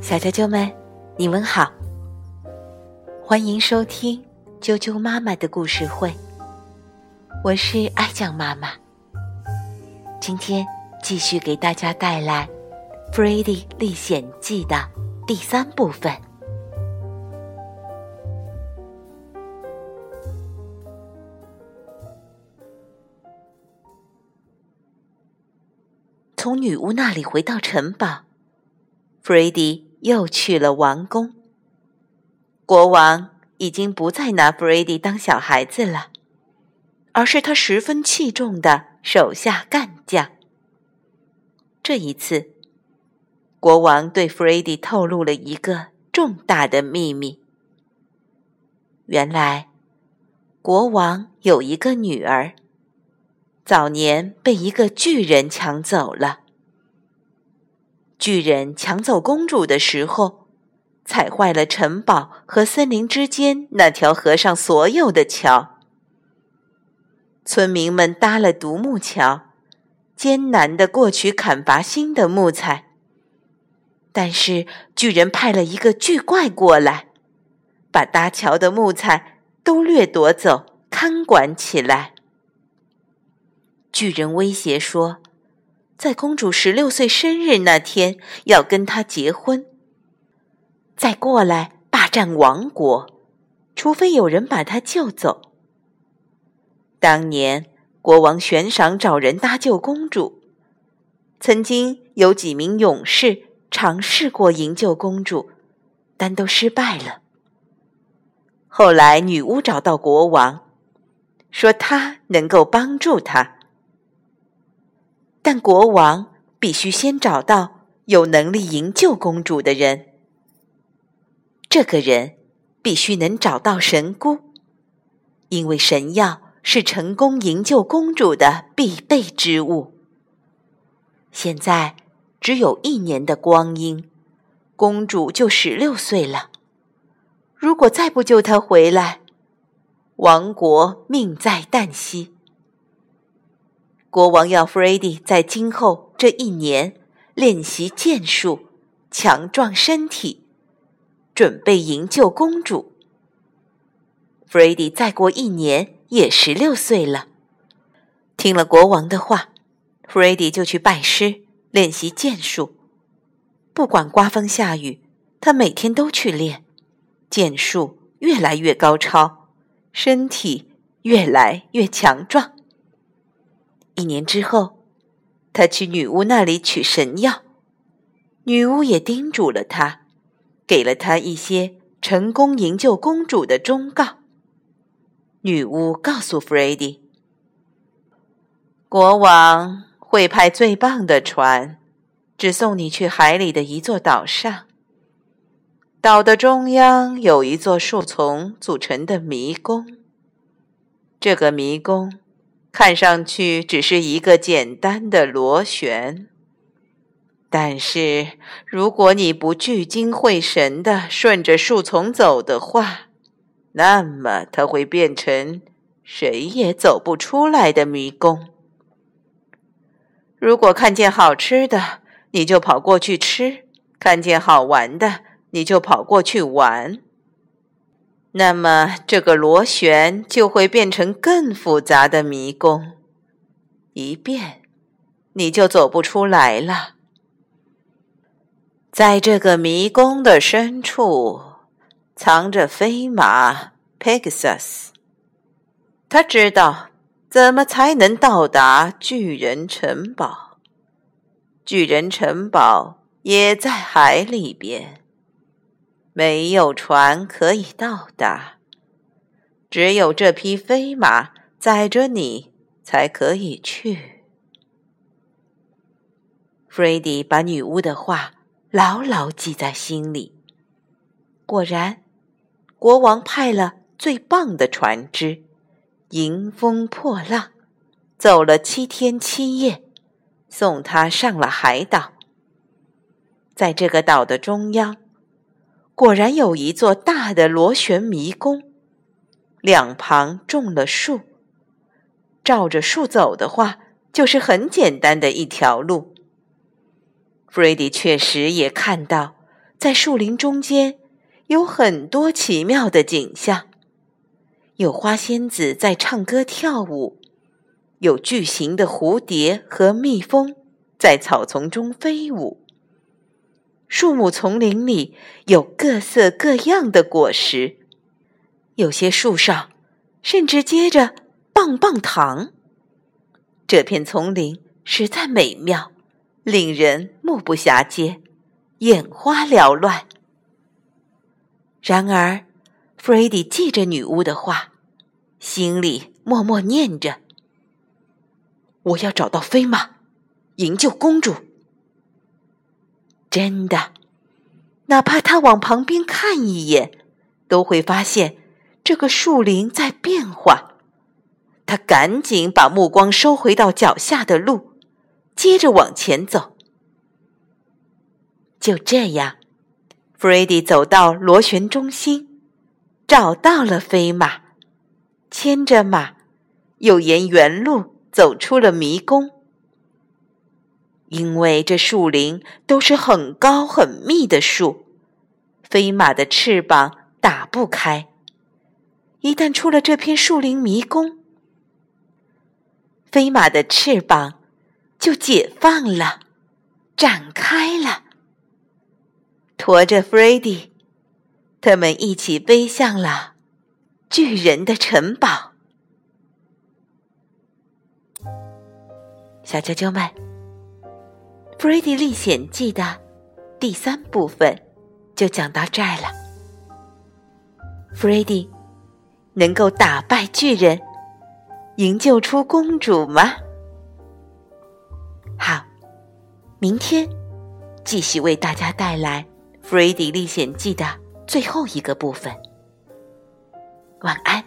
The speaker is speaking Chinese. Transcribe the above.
小啾啾们，你们好，欢迎收听啾啾妈妈的故事会。我是爱酱妈妈，今天继续给大家带来《弗瑞迪历险记》的第三部分。从女巫那里回到城堡，弗瑞迪又去了王宫。国王已经不再拿弗瑞迪当小孩子了，而是他十分器重的手下干将。这一次，国王对弗瑞迪透露了一个重大的秘密：原来，国王有一个女儿。早年被一个巨人抢走了。巨人抢走公主的时候，踩坏了城堡和森林之间那条河上所有的桥。村民们搭了独木桥，艰难地过去砍伐新的木材。但是巨人派了一个巨怪过来，把搭桥的木材都掠夺走，看管起来。巨人威胁说，在公主十六岁生日那天要跟她结婚，再过来霸占王国，除非有人把她救走。当年国王悬赏找人搭救公主，曾经有几名勇士尝试过营救公主，但都失败了。后来女巫找到国王，说她能够帮助他。但国王必须先找到有能力营救公主的人。这个人必须能找到神姑，因为神药是成功营救公主的必备之物。现在只有一年的光阴，公主就十六岁了。如果再不救她回来，王国命在旦夕。国王要弗瑞迪在今后这一年练习剑术，强壮身体，准备营救公主。弗瑞迪再过一年也十六岁了。听了国王的话，弗瑞迪就去拜师练习剑术。不管刮风下雨，他每天都去练，剑术越来越高超，身体越来越强壮。一年之后，他去女巫那里取神药，女巫也叮嘱了他，给了他一些成功营救公主的忠告。女巫告诉弗瑞迪，国王会派最棒的船，只送你去海里的一座岛上。岛的中央有一座树丛组成的迷宫，这个迷宫。看上去只是一个简单的螺旋，但是如果你不聚精会神的顺着树丛走的话，那么它会变成谁也走不出来的迷宫。如果看见好吃的，你就跑过去吃；看见好玩的，你就跑过去玩。那么，这个螺旋就会变成更复杂的迷宫，一变，你就走不出来了。在这个迷宫的深处，藏着飞马 Pegasus，他知道怎么才能到达巨人城堡。巨人城堡也在海里边。没有船可以到达，只有这匹飞马载着你才可以去。弗瑞迪把女巫的话牢牢记在心里。果然，国王派了最棒的船只，迎风破浪，走了七天七夜，送他上了海岛。在这个岛的中央。果然有一座大的螺旋迷宫，两旁种了树。照着树走的话，就是很简单的一条路。弗瑞迪确实也看到，在树林中间有很多奇妙的景象：有花仙子在唱歌跳舞，有巨型的蝴蝶和蜜蜂在草丛中飞舞。树木丛林里有各色各样的果实，有些树上甚至结着棒棒糖。这片丛林实在美妙，令人目不暇接，眼花缭乱。然而，弗瑞迪记着女巫的话，心里默默念着：“我要找到飞马，营救公主。”真的，哪怕他往旁边看一眼，都会发现这个树林在变化。他赶紧把目光收回到脚下的路，接着往前走。就这样，弗瑞迪走到螺旋中心，找到了飞马，牵着马，又沿原路走出了迷宫。因为这树林都是很高很密的树，飞马的翅膀打不开。一旦出了这片树林迷宫，飞马的翅膀就解放了，展开了，驮着 fridi，他们一起飞向了巨人的城堡。小啾啾们。《弗瑞迪历险记》的第三部分就讲到这儿了。弗瑞迪能够打败巨人，营救出公主吗？好，明天继续为大家带来《弗瑞迪历险记》的最后一个部分。晚安。